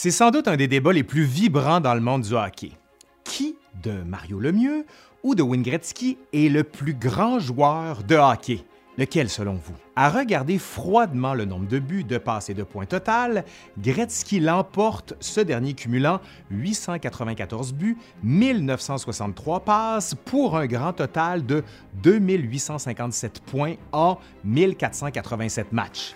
C'est sans doute un des débats les plus vibrants dans le monde du hockey. Qui de Mario Lemieux ou de Wayne Gretzky est le plus grand joueur de hockey? Lequel selon vous? À regarder froidement le nombre de buts, de passes et de points total, Gretzky l'emporte, ce dernier cumulant 894 buts, 1963 passes pour un grand total de 2857 points en 1487 matchs.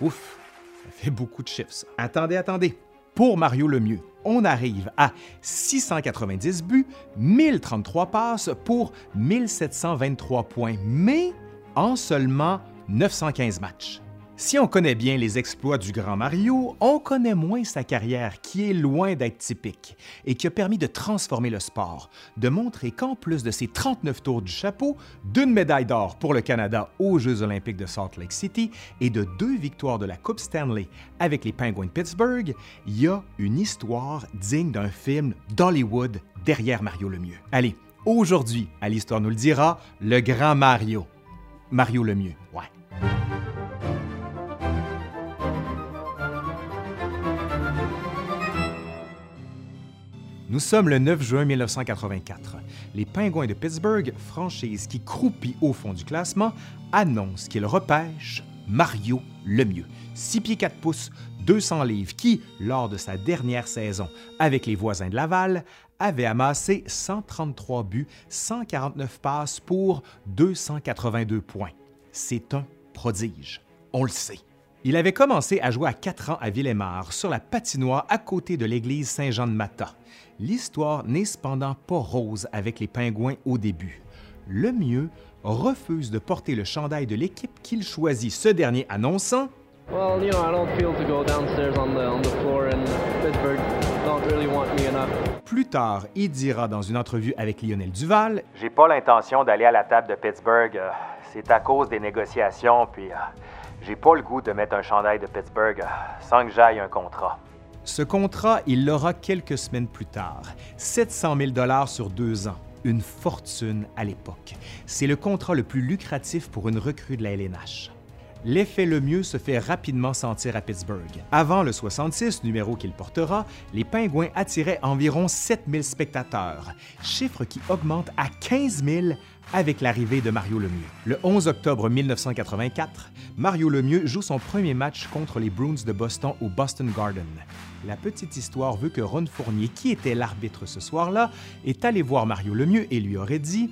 Ouf, ça fait beaucoup de chiffres. Attendez, attendez. Pour Mario Lemieux, on arrive à 690 buts, 1033 passes pour 1723 points, mais en seulement 915 matchs. Si on connaît bien les exploits du grand Mario, on connaît moins sa carrière qui est loin d'être typique et qui a permis de transformer le sport, de montrer qu'en plus de ses 39 tours du chapeau, d'une médaille d'or pour le Canada aux Jeux olympiques de Salt Lake City et de deux victoires de la Coupe Stanley avec les Penguins de Pittsburgh, il y a une histoire digne d'un film d'Hollywood derrière Mario Lemieux. Allez, aujourd'hui, à l'Histoire nous le dira, le grand Mario. Mario Lemieux, ouais. Nous sommes le 9 juin 1984. Les Pingouins de Pittsburgh, franchise qui croupit au fond du classement, annoncent qu'ils repêchent Mario Lemieux, 6 pieds 4 pouces, 200 livres, qui, lors de sa dernière saison avec les voisins de Laval, avait amassé 133 buts, 149 passes pour 282 points. C'est un prodige, on le sait. Il avait commencé à jouer à 4 ans à Villemar, sur la patinoire à côté de l'église Saint-Jean-de-Mata. L'histoire n'est cependant pas rose avec les Pingouins au début. Le mieux refuse de porter le chandail de l'équipe qu'il choisit, ce dernier annonçant Well, you know, I don't feel to go downstairs on the, on the floor in Pittsburgh. Don't really want me enough. Plus tard, il dira dans une entrevue avec Lionel Duval J'ai pas l'intention d'aller à la table de Pittsburgh. euh, C'est à cause des négociations, puis euh, j'ai pas le goût de mettre un chandail de Pittsburgh euh, sans que j'aille un contrat. Ce contrat, il l'aura quelques semaines plus tard. 700 000 sur deux ans. Une fortune à l'époque. C'est le contrat le plus lucratif pour une recrue de la LNH. L'effet le mieux se fait rapidement sentir à Pittsburgh. Avant le 66, numéro qu'il portera, les Pingouins attiraient environ 7000 spectateurs, chiffre qui augmente à 15 000 avec l'arrivée de Mario Lemieux. Le 11 octobre 1984, Mario Lemieux joue son premier match contre les Bruins de Boston au Boston Garden. La petite histoire veut que Ron Fournier, qui était l'arbitre ce soir-là, est allé voir Mario Lemieux et lui aurait dit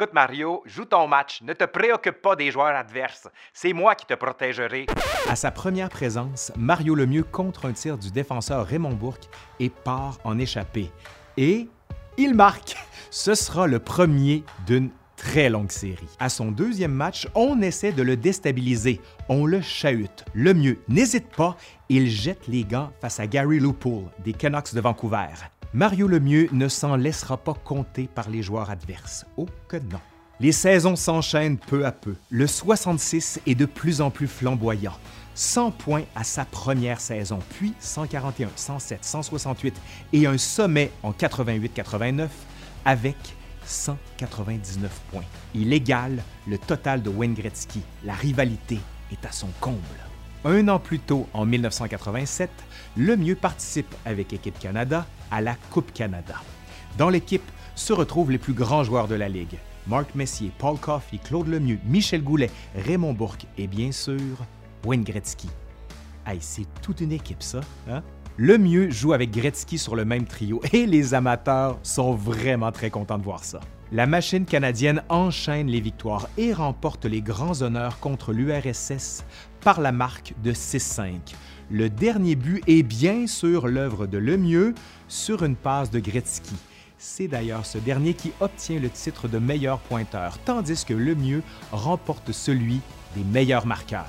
Écoute, Mario, joue ton match. Ne te préoccupe pas des joueurs adverses. C'est moi qui te protégerai. À sa première présence, Mario Lemieux contre un tir du défenseur Raymond Bourque et part en échappée. Et il marque. Ce sera le premier d'une très longue série. À son deuxième match, on essaie de le déstabiliser. On le chahute. Le mieux, n'hésite pas, il jette les gants face à Gary Loopool des Canucks de Vancouver. Mario Lemieux ne s'en laissera pas compter par les joueurs adverses. Oh que non. Les saisons s'enchaînent peu à peu. Le 66 est de plus en plus flamboyant. 100 points à sa première saison, puis 141, 107, 168 et un sommet en 88-89 avec 199 points. Il égale le total de Wayne Gretzky. La rivalité est à son comble. Un an plus tôt, en 1987, Lemieux participe avec Équipe Canada à la Coupe Canada. Dans l'équipe se retrouvent les plus grands joueurs de la Ligue. Marc Messier, Paul Coffey, Claude Lemieux, Michel Goulet, Raymond Bourque et bien sûr, Wayne Gretzky. Hey, c'est toute une équipe, ça. Hein? Lemieux joue avec Gretzky sur le même trio et les amateurs sont vraiment très contents de voir ça. La machine canadienne enchaîne les victoires et remporte les grands honneurs contre l'URSS par la marque de 6-5. Le dernier but est bien sûr l'œuvre de Lemieux sur une passe de Gretzky. C'est d'ailleurs ce dernier qui obtient le titre de meilleur pointeur, tandis que Lemieux remporte celui des meilleurs marqueurs.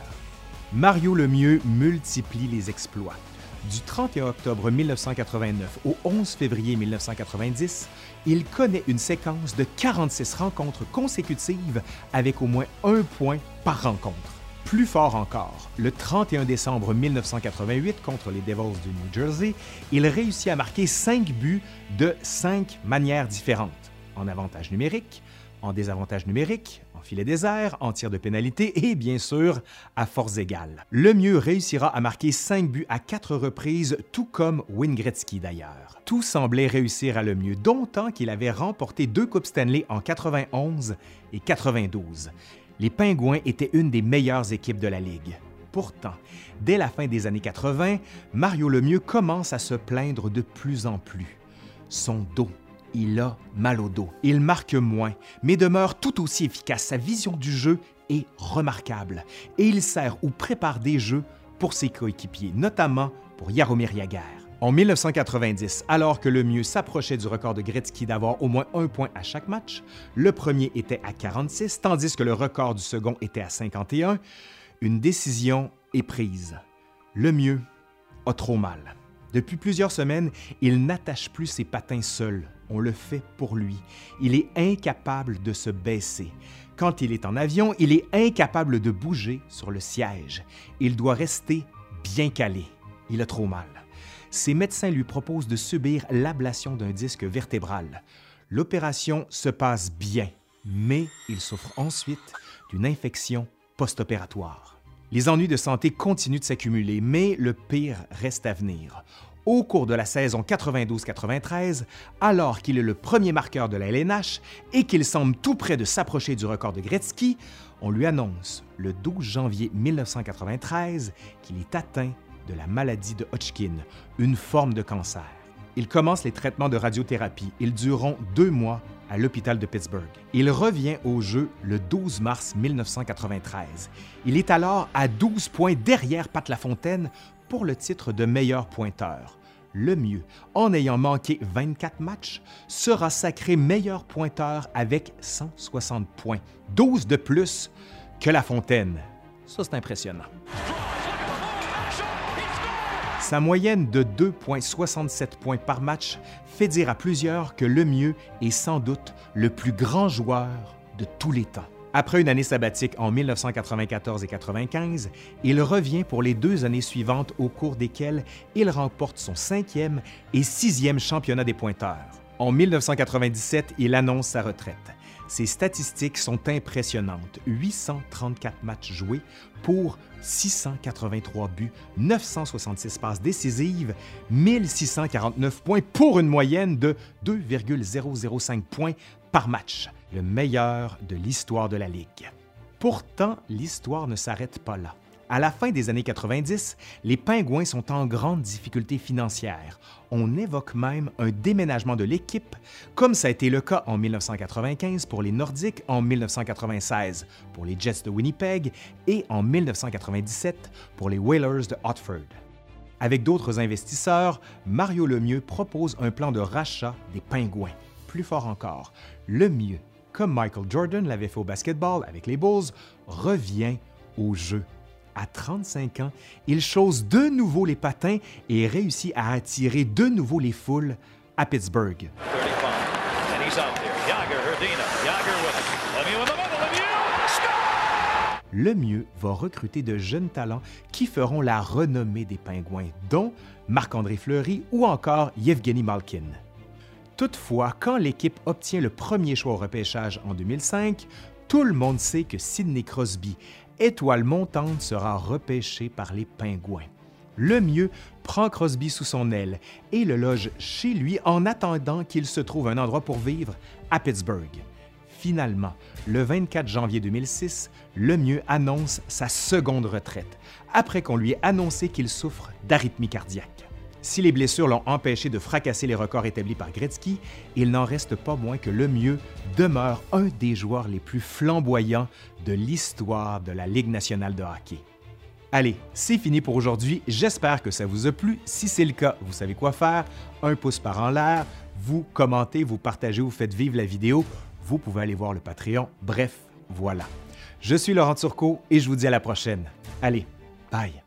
Mario Lemieux multiplie les exploits. Du 31 octobre 1989 au 11 février 1990, il connaît une séquence de 46 rencontres consécutives avec au moins un point par rencontre. Plus fort encore, le 31 décembre 1988 contre les Devils du New Jersey, il réussit à marquer 5 buts de 5 manières différentes. En avantage numérique, en désavantage numérique, en filet désert, en tir de pénalité et bien sûr à force égale. Le mieux réussira à marquer 5 buts à 4 reprises, tout comme Wayne d'ailleurs. Tout semblait réussir à le mieux, d'autant qu'il avait remporté deux Coupes Stanley en 91 et 92. Les Pingouins étaient une des meilleures équipes de la Ligue. Pourtant, dès la fin des années 80, Mario Lemieux commence à se plaindre de plus en plus. Son dos il a mal au dos. Il marque moins, mais demeure tout aussi efficace. Sa vision du jeu est remarquable et il sert ou prépare des jeux pour ses coéquipiers, notamment pour Yaromir Jagr. En 1990, alors que le mieux s'approchait du record de Gretzky d'avoir au moins un point à chaque match, le premier était à 46, tandis que le record du second était à 51, une décision est prise. Le mieux a trop mal. Depuis plusieurs semaines, il n'attache plus ses patins seul. On le fait pour lui. Il est incapable de se baisser. Quand il est en avion, il est incapable de bouger sur le siège. Il doit rester bien calé. Il a trop mal. Ses médecins lui proposent de subir l'ablation d'un disque vertébral. L'opération se passe bien, mais il souffre ensuite d'une infection post-opératoire. Les ennuis de santé continuent de s'accumuler, mais le pire reste à venir. Au cours de la saison 92-93, alors qu'il est le premier marqueur de la LNH et qu'il semble tout près de s'approcher du record de Gretzky, on lui annonce le 12 janvier 1993 qu'il est atteint de la maladie de Hodgkin, une forme de cancer. Il commence les traitements de radiothérapie. Ils dureront deux mois à l'hôpital de Pittsburgh. Il revient au jeu le 12 mars 1993. Il est alors à 12 points derrière Pat Lafontaine pour le titre de meilleur pointeur. Le mieux, en ayant manqué 24 matchs, sera sacré meilleur pointeur avec 160 points, 12 de plus que Lafontaine. Ça, c'est impressionnant. Sa moyenne de 2,67 points par match fait dire à plusieurs que Lemieux est sans doute le plus grand joueur de tous les temps. Après une année sabbatique en 1994 et 1995, il revient pour les deux années suivantes au cours desquelles il remporte son cinquième et sixième championnat des pointeurs. En 1997, il annonce sa retraite. Ses statistiques sont impressionnantes. 834 matchs joués pour 683 buts, 966 passes décisives, 1649 points pour une moyenne de 2,005 points par match, le meilleur de l'histoire de la Ligue. Pourtant, l'histoire ne s'arrête pas là. À la fin des années 90, les Pingouins sont en grande difficulté financière. On évoque même un déménagement de l'équipe, comme ça a été le cas en 1995 pour les Nordiques, en 1996 pour les Jets de Winnipeg et en 1997 pour les Whalers de Hartford. Avec d'autres investisseurs, Mario Lemieux propose un plan de rachat des Pingouins. Plus fort encore, Lemieux, comme Michael Jordan l'avait fait au basketball avec les Bulls, revient au jeu. À 35 ans, il chausse de nouveau les patins et réussit à attirer de nouveau les foules à Pittsburgh. Le mieux va recruter de jeunes talents qui feront la renommée des Pingouins, dont Marc-André Fleury ou encore Yevgeny Malkin. Toutefois, quand l'équipe obtient le premier choix au repêchage en 2005, tout le monde sait que Sidney Crosby Étoile montante sera repêché par les Pingouins. Le mieux prend Crosby sous son aile et le loge chez lui en attendant qu'il se trouve un endroit pour vivre à Pittsburgh. Finalement, le 24 janvier 2006, le mieux annonce sa seconde retraite, après qu'on lui ait annoncé qu'il souffre d'arythmie cardiaque. Si les blessures l'ont empêché de fracasser les records établis par Gretzky, il n'en reste pas moins que le mieux demeure un des joueurs les plus flamboyants de l'histoire de la Ligue nationale de hockey. Allez, c'est fini pour aujourd'hui. J'espère que ça vous a plu. Si c'est le cas, vous savez quoi faire. Un pouce par en l'air, vous commentez, vous partagez, vous faites vivre la vidéo. Vous pouvez aller voir le Patreon. Bref, voilà. Je suis Laurent Turcot et je vous dis à la prochaine. Allez, bye.